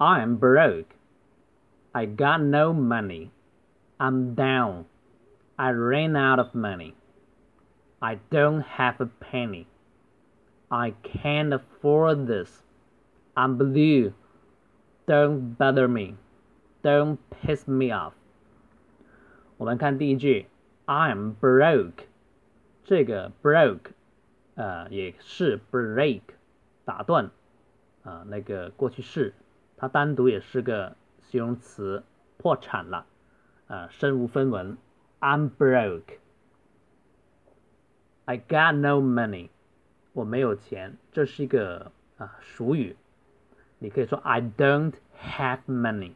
I'm broke. I got no money. I'm down. I ran out of money. I don't have a penny. I can't afford this. I'm blue. Don't bother me. Don't piss me off. 我们看第一句，I'm broke。这个 broke，呃，也是 break，打断，啊、那个过去式， 它单独也是个形容词，破产了，啊、身无分文。I'm broke. I got no money. 我没有钱，这是一个啊俗语。你可以说 I don't have money，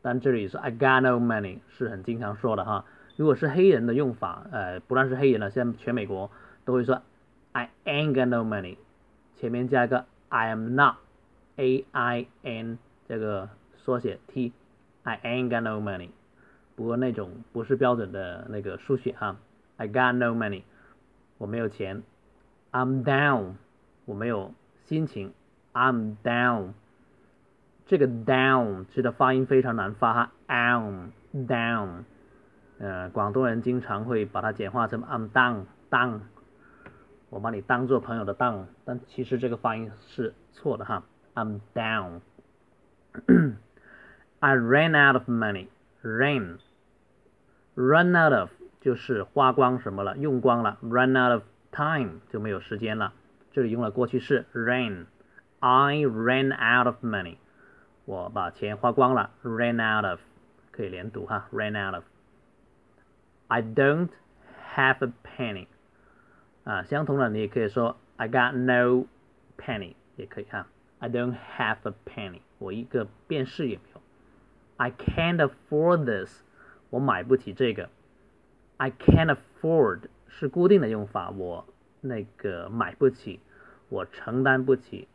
但这里说 I got no money 是很经常说的哈。如果是黑人的用法，呃，不但是黑人了，现在全美国都会说 I ain't got no money，前面加一个 I am not，A I N 这个缩写 T，I ain't got no money。不过那种不是标准的那个书写哈，I got no money，我没有钱，I'm down，我没有心情，I'm down。这个 down 其实的发音非常难发哈，I'm down，呃，广东人经常会把它简化成 I'm down down，我把你当做朋友的 down，但其实这个发音是错的哈，I'm down。I ran out of money. Ran, run out of 就是花光什么了，用光了。Run out of time 就没有时间了。这里用了过去式 ran. I ran out of money. 我把钱花光了。Ran out of 可以连读哈。Ran out of. I don't have a penny. 啊，相同的你也可以说 I got no penny 也可以哈。I don't have a penny. 我一个便士也没有。I can't afford this，我买不起这个。I can't afford 是固定的用法，我那个买不起，我承担不起，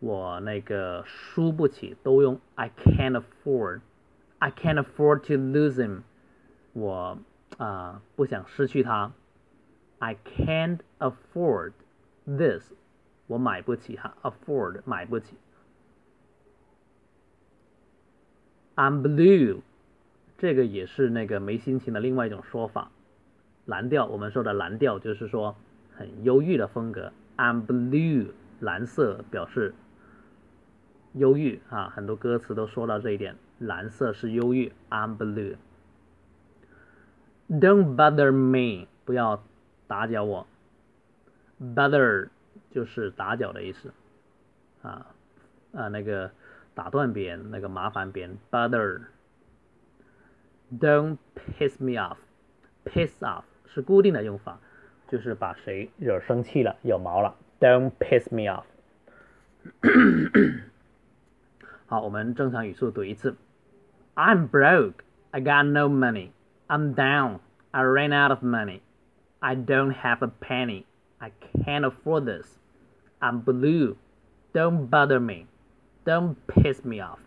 我那个输不起，都用 I can't afford。I can't afford to lose him，我啊、不想失去他。I can't afford this， 我买不起哈，afford 买不起。I'm blue，这个也是那个没心情的另外一种说法。蓝调，我们说的蓝调就是说很忧郁的风格。I'm blue，蓝色表示忧郁啊，很多歌词都说到这一点，蓝色是忧郁。I'm blue。Don't bother me，不要打搅我。Bother 就是打搅的意思啊啊那个。打断别人，那个麻烦别人，bother。Don't piss me off。piss off 是固定的用法，就是把谁惹生气了、有毛了。Don't piss me off。好，我们正常语速读一次。I'm broke. I got no money. I'm down. I ran out of money. I don't have a penny. I can't afford this. I'm blue. Don't bother me. Don't piss me off.